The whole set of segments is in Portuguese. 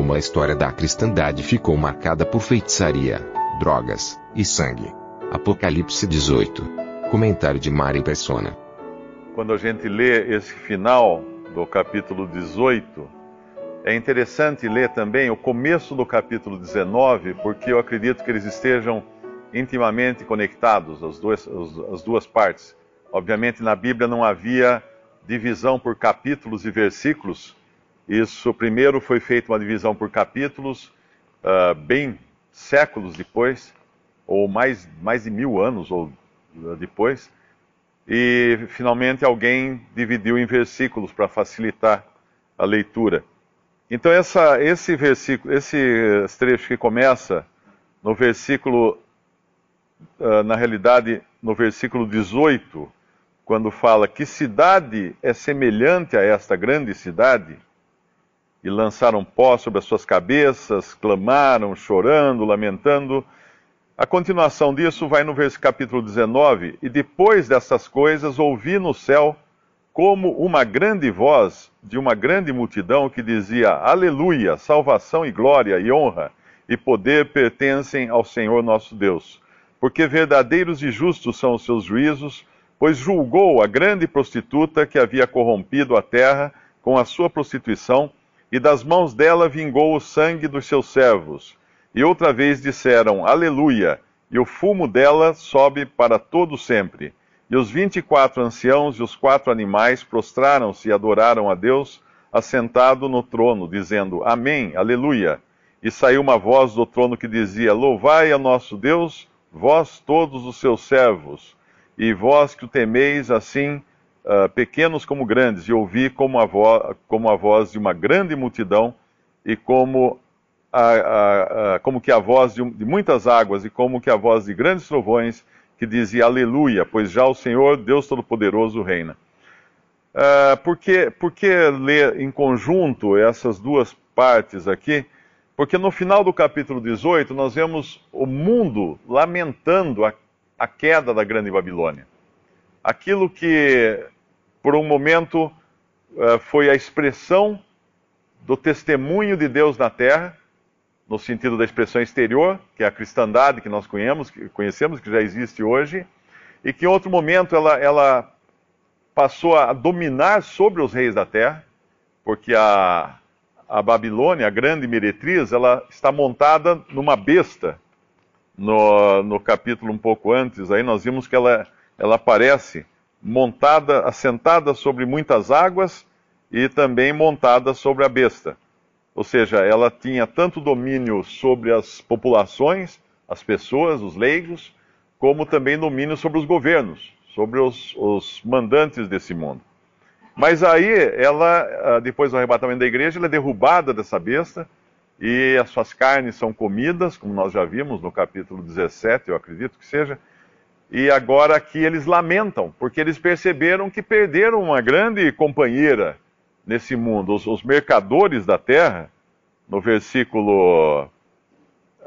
Como a história da cristandade ficou marcada por feitiçaria, drogas e sangue. Apocalipse 18. Comentário de Mari Persona. Quando a gente lê esse final do capítulo 18, é interessante ler também o começo do capítulo 19, porque eu acredito que eles estejam intimamente conectados, as duas, as duas partes. Obviamente, na Bíblia não havia divisão por capítulos e versículos. Isso primeiro foi feita uma divisão por capítulos, uh, bem séculos depois, ou mais, mais de mil anos ou uh, depois. E finalmente alguém dividiu em versículos para facilitar a leitura. Então essa, esse versículo, esse trecho que começa no versículo, uh, na realidade, no versículo 18, quando fala que cidade é semelhante a esta grande cidade, e lançaram pó sobre as suas cabeças, clamaram, chorando, lamentando. A continuação disso vai no versículo capítulo 19, e depois dessas coisas ouvi no céu como uma grande voz de uma grande multidão que dizia: Aleluia, salvação e glória e honra e poder pertencem ao Senhor nosso Deus. Porque verdadeiros e justos são os seus juízos, pois julgou a grande prostituta que havia corrompido a terra com a sua prostituição e das mãos dela vingou o sangue dos seus servos. E outra vez disseram, Aleluia, e o fumo dela sobe para todo sempre. E os vinte e quatro anciãos e os quatro animais prostraram-se e adoraram a Deus, assentado no trono, dizendo, Amém, Aleluia. E saiu uma voz do trono que dizia, Louvai a nosso Deus, vós todos os seus servos, e vós que o temeis assim, uh, pequenos como grandes, e ouvi como a, vo como a voz de uma grande multidão e como, a, a, como que a voz de, de, muitas águas e como que a voz de grandes trovões que dizia Aleluia, pois já o Senhor, Deus Todo-Poderoso, reina. Uh, por, que, por que ler em conjunto essas duas partes aqui? Porque no final do capítulo 18 nós vemos o mundo lamentando a, a queda da grande Babilônia. Aquilo que por um momento uh, foi a expressão do testemunho de Deus na terra, no sentido da expressão exterior, que é a cristandade que nós conhecemos, que, conhecemos, que já existe hoje, e que em outro momento ela, ela passou a dominar sobre os reis da terra, porque a, a Babilônia, a grande meretriz, ela está montada numa besta. No, no capítulo um pouco antes, aí nós vimos que ela, ela aparece montada, assentada sobre muitas águas e também montada sobre a besta. Ou seja, ela tinha tanto domínio sobre as populações, as pessoas, os leigos, como também domínio sobre os governos, sobre os, os mandantes desse mundo. Mas aí, ela, ah, depois do arrebatamento da igreja, ela é derrubada dessa besta e as suas carnes são comidas, como nós já vimos no capítulo 17, eu acredito que seja, e agora aqui eles lamentam, porque eles perceberam que perderam uma grande companheira nesse mundo. Os, os mercadores da terra, no versículo uh,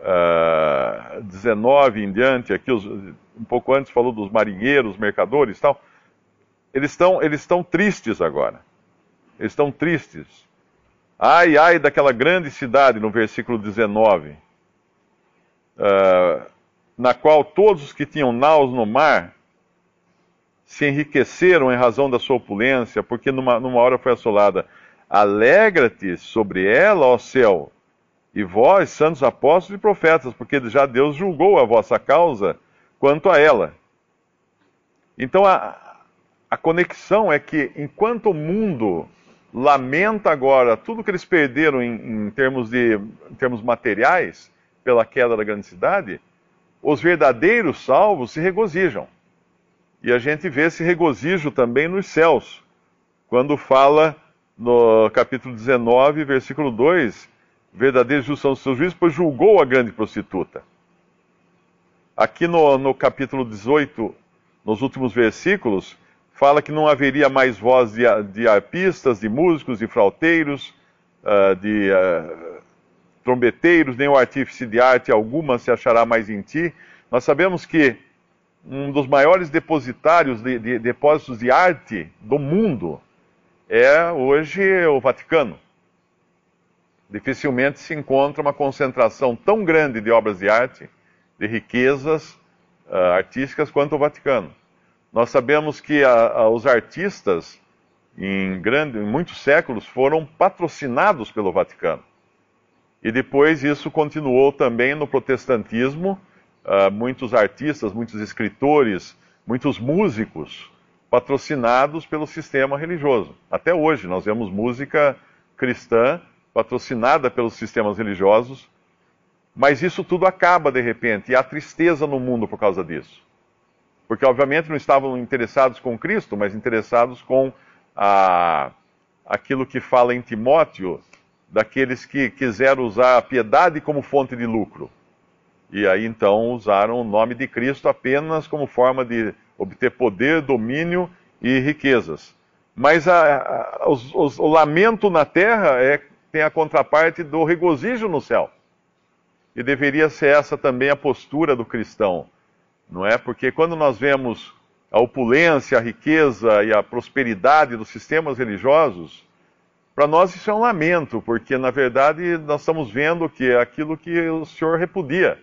ah, 19 em diante, aqui os, um pouco antes falou dos marinheiros, mercadores e tal. Eles estão eles estão tristes agora. Eles estão tristes. Ai, ai daquela grande cidade, no versículo 19. Uh, na qual todos os que tinham naus no mar se enriqueceram em razão da sua opulência, porque numa, numa hora foi assolada. Alegra-te sobre ela, ó céu, e vós, santos apóstolos e profetas, porque já Deus julgou a vossa causa quanto a ela. Então a, a conexão é que enquanto o mundo lamenta agora tudo que eles perderam em, em, termos, de, em termos materiais pela queda da grande cidade, os verdadeiros salvos se regozijam. E a gente vê esse regozijo também nos céus, quando fala no capítulo 19, versículo 2, verdadeira justiça dos seus juízes, pois julgou a grande prostituta. Aqui no, no capítulo 18, nos últimos versículos, fala que não haveria mais voz de, de arpistas, de músicos, de frauteiros, uh, de uh, trombeteiros, nem o artífice de arte alguma se achará mais em ti. Nós sabemos que um dos maiores depositários de, de depósitos de arte do mundo é hoje o Vaticano. Dificilmente se encontra uma concentração tão grande de obras de arte, de riquezas uh, artísticas quanto o Vaticano. Nós sabemos que a, a, os artistas, em, grande, em muitos séculos, foram patrocinados pelo Vaticano. E depois isso continuou também no protestantismo. Uh, muitos artistas, muitos escritores, muitos músicos patrocinados pelo sistema religioso. Até hoje nós vemos música cristã patrocinada pelos sistemas religiosos, mas isso tudo acaba de repente e há tristeza no mundo por causa disso. Porque, obviamente, não estavam interessados com Cristo, mas interessados com a, aquilo que fala em Timóteo, daqueles que quiseram usar a piedade como fonte de lucro. E aí então usaram o nome de Cristo apenas como forma de obter poder, domínio e riquezas. Mas a, a, os, os, o lamento na terra é, tem a contraparte do regozijo no céu. E deveria ser essa também a postura do cristão não é? Porque quando nós vemos a opulência, a riqueza e a prosperidade dos sistemas religiosos, para nós isso é um lamento, porque na verdade nós estamos vendo que é aquilo que o Senhor repudia,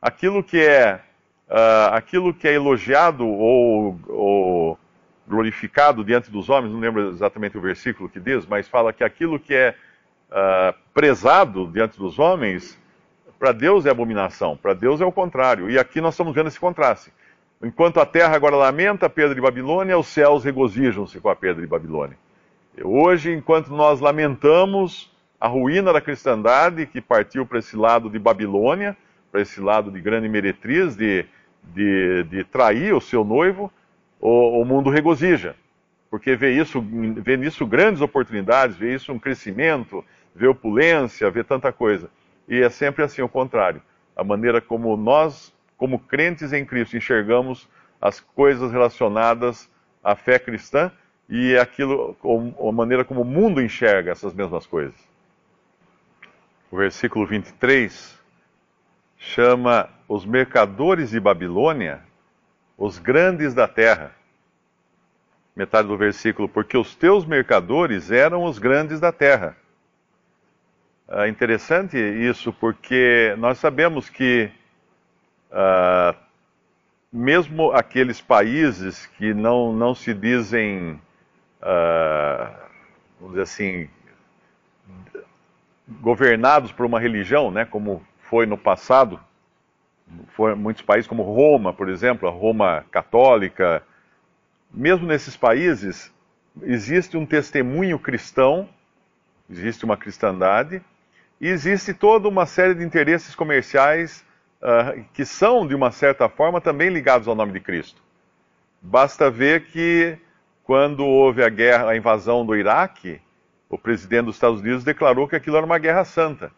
aquilo que é uh, aquilo que é elogiado ou, ou, glorificado diante dos homens, não lembro exatamente o versículo que diz, mas fala que aquilo que é uh, prezado diante dos homens para Deus é abominação, para Deus é o contrário. E aqui nós estamos vendo esse contraste. Enquanto a terra agora lamenta a perda de Babilônia, os céus regozijam-se com a perda de Babilônia. Hoje, enquanto nós lamentamos a ruína da cristandade que partiu para esse lado de Babilônia, para esse lado de grande meretriz, de, de, de trair o seu noivo, o, o, mundo regozija, porque vê, isso, vê nisso grandes oportunidades, vê isso um crescimento, vê opulência, vê tanta coisa. E é sempre assim o contrário. A maneira como nós, como crentes em Cristo, enxergamos as coisas relacionadas à fé cristã e aquilo, a maneira como o mundo enxerga essas mesmas coisas. O versículo 23 chama os mercadores de Babilônia os grandes da terra. Metade do versículo, porque os teus mercadores eram os grandes da terra. É interessante isso, porque nós sabemos que uh, mesmo aqueles países que não, não se dizem, uh, vamos dizer assim, governados por uma religião, né, como foi no passado, foi muitos países como Roma, por exemplo, a Roma católica, mesmo nesses países existe um testemunho cristão, existe uma cristandade, e existe toda uma série de interesses comerciais uh, que são, de uma certa forma, também ligados ao nome de Cristo. Basta ver que, quando houve a guerra, a invasão do Iraque, o presidente dos Estados Unidos declarou que aquilo era uma guerra santa,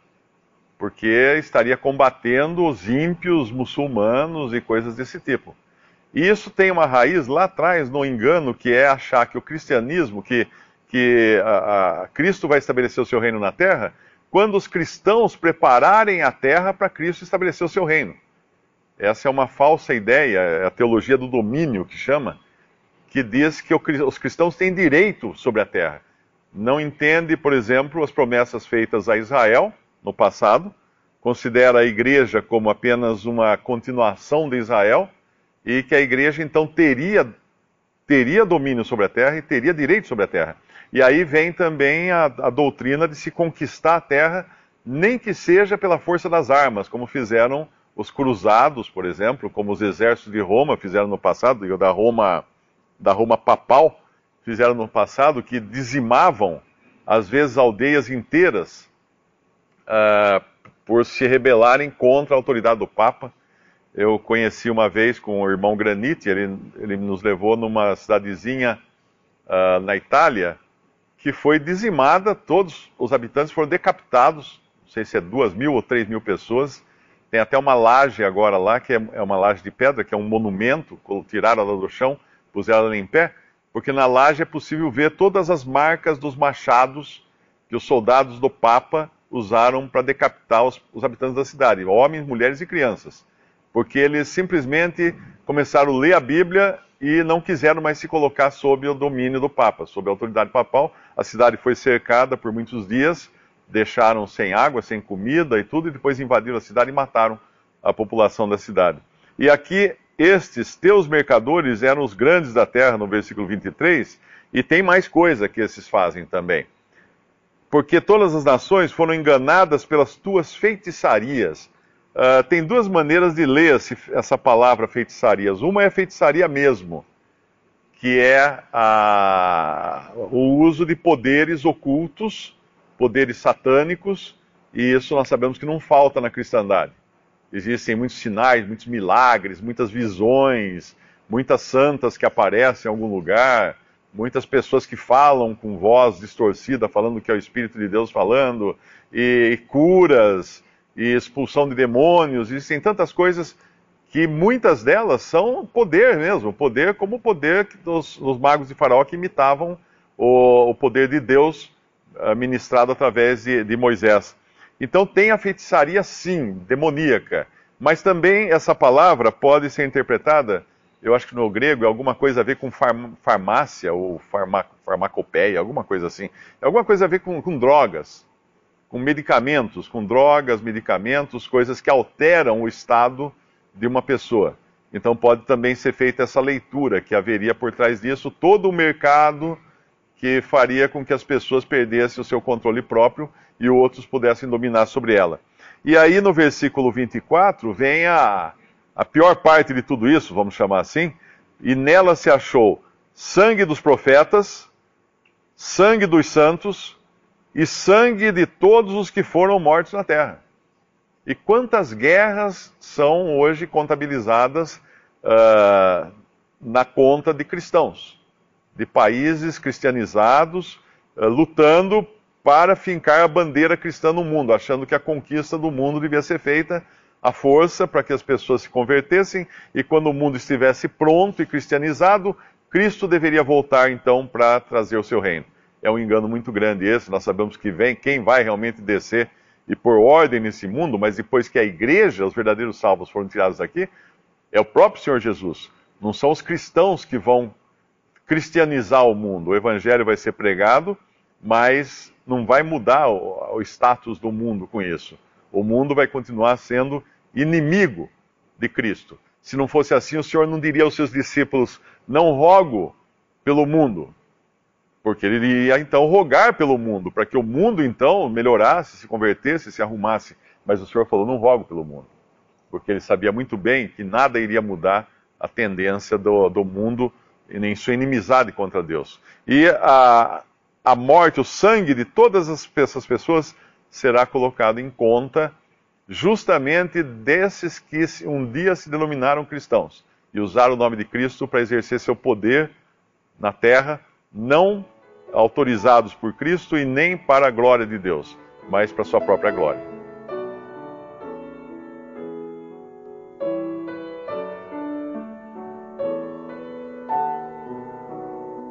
porque estaria combatendo os ímpios muçulmanos e coisas desse tipo. E isso tem uma raiz lá atrás no engano que é achar que o cristianismo, que, que a, a Cristo vai estabelecer o seu reino na terra, quando os cristãos prepararem a terra para Cristo estabelecer o seu reino. Essa é uma falsa ideia, é a teologia do domínio que chama, que diz que os cristãos têm direito sobre a terra. Não entende, por exemplo, as promessas feitas a Israel no passado, considera a igreja como apenas uma continuação de Israel e que a igreja então teria teria domínio sobre a terra e teria direito sobre a terra. E aí vem também a, a, doutrina de se conquistar a terra, nem que seja pela força das armas, como fizeram os cruzados, por exemplo, como os exércitos de Roma fizeram no passado, e da Roma, da Roma papal fizeram no passado, que dizimavam, às vezes, aldeias inteiras uh, por se rebelarem contra a autoridade do Papa. Eu conheci uma vez com o irmão Granite, ele, ele nos levou numa cidadezinha uh, na Itália, que foi dizimada, todos os habitantes foram decapitados, não sei se é duas mil ou três mil pessoas. Tem até uma laje agora lá, que é, é uma laje de pedra, que é um monumento, tiraram ela do chão, puseram ela em pé, porque na laje é possível ver todas as marcas dos machados que os soldados do Papa usaram para decapitar os, os habitantes da cidade, homens, mulheres e crianças. Porque eles simplesmente começaram a ler a Bíblia e não quiseram mais se colocar sob o domínio do Papa, sob a autoridade papal. A cidade foi cercada por muitos dias, deixaram sem água, sem comida e tudo, e depois invadiram a cidade e mataram a população da cidade. E aqui, estes teus mercadores eram os grandes da terra, no versículo 23, e tem mais coisa que esses fazem também porque todas as nações foram enganadas pelas tuas feitiçarias. Uh, tem duas maneiras de ler essa palavra feitiçarias. Uma é feitiçaria mesmo, que é a, o uso de poderes ocultos, poderes satânicos, e isso nós sabemos que não falta na cristandade. Existem muitos sinais, muitos milagres, muitas visões, muitas santas que aparecem em algum lugar, muitas pessoas que falam com voz distorcida, falando que é o Espírito de Deus falando, e, e curas, e expulsão de demônios, existem tantas coisas que muitas delas são poder mesmo, poder como o poder dos, dos magos de Faraó que imitavam o, o poder de Deus uh, ministrado através de, de Moisés. Então tem a feitiçaria sim, demoníaca, mas também essa palavra pode ser interpretada eu acho que no grego é alguma coisa a ver com farmácia ou farma, farmacopeia, alguma coisa assim. É alguma coisa a ver com, com drogas, com medicamentos, com drogas, medicamentos, coisas que alteram o estado de uma pessoa. Então pode também ser feita essa leitura que haveria por trás disso todo o mercado que faria com que as pessoas perdessem o seu controle próprio e outros pudessem dominar sobre ela. E aí no versículo 24 vem a, a pior parte de tudo isso, vamos chamar assim, e nela se achou sangue dos profetas, sangue dos santos e sangue de todos os que foram mortos na terra. E quantas guerras são hoje contabilizadas uh, na conta de cristãos, de países cristianizados, uh, lutando para fincar a bandeira cristã no mundo, achando que a conquista do mundo devia ser feita a força para que as pessoas se convertessem e quando o mundo estivesse pronto e cristianizado, Cristo deveria voltar então para trazer o seu reino. É um engano muito grande esse, nós sabemos que vem quem vai realmente descer e pôr ordem nesse mundo, mas depois que a igreja, os verdadeiros salvos foram tirados aqui, é o próprio Senhor Jesus. Não são os cristãos que vão cristianizar o mundo. O evangelho vai ser pregado, mas não vai mudar o, o status do mundo com isso. O mundo vai continuar sendo inimigo de Cristo. Se não fosse assim, o Senhor não diria aos seus discípulos: Não rogo pelo mundo, porque ele iria então rogar pelo mundo, para que o mundo então melhorasse, se convertesse, se arrumasse. Mas o Senhor falou: Não rogo pelo mundo, porque ele sabia muito bem que nada iria mudar a tendência do, do mundo e nem sua inimizade contra Deus. E a, a morte, o sangue de todas as, essas pessoas será colocado em conta justamente desses que um dia se denominaram cristãos e usaram o nome de Cristo para exercer seu poder na terra, não autorizados por Cristo e nem para a glória de Deus, mas para sua própria glória.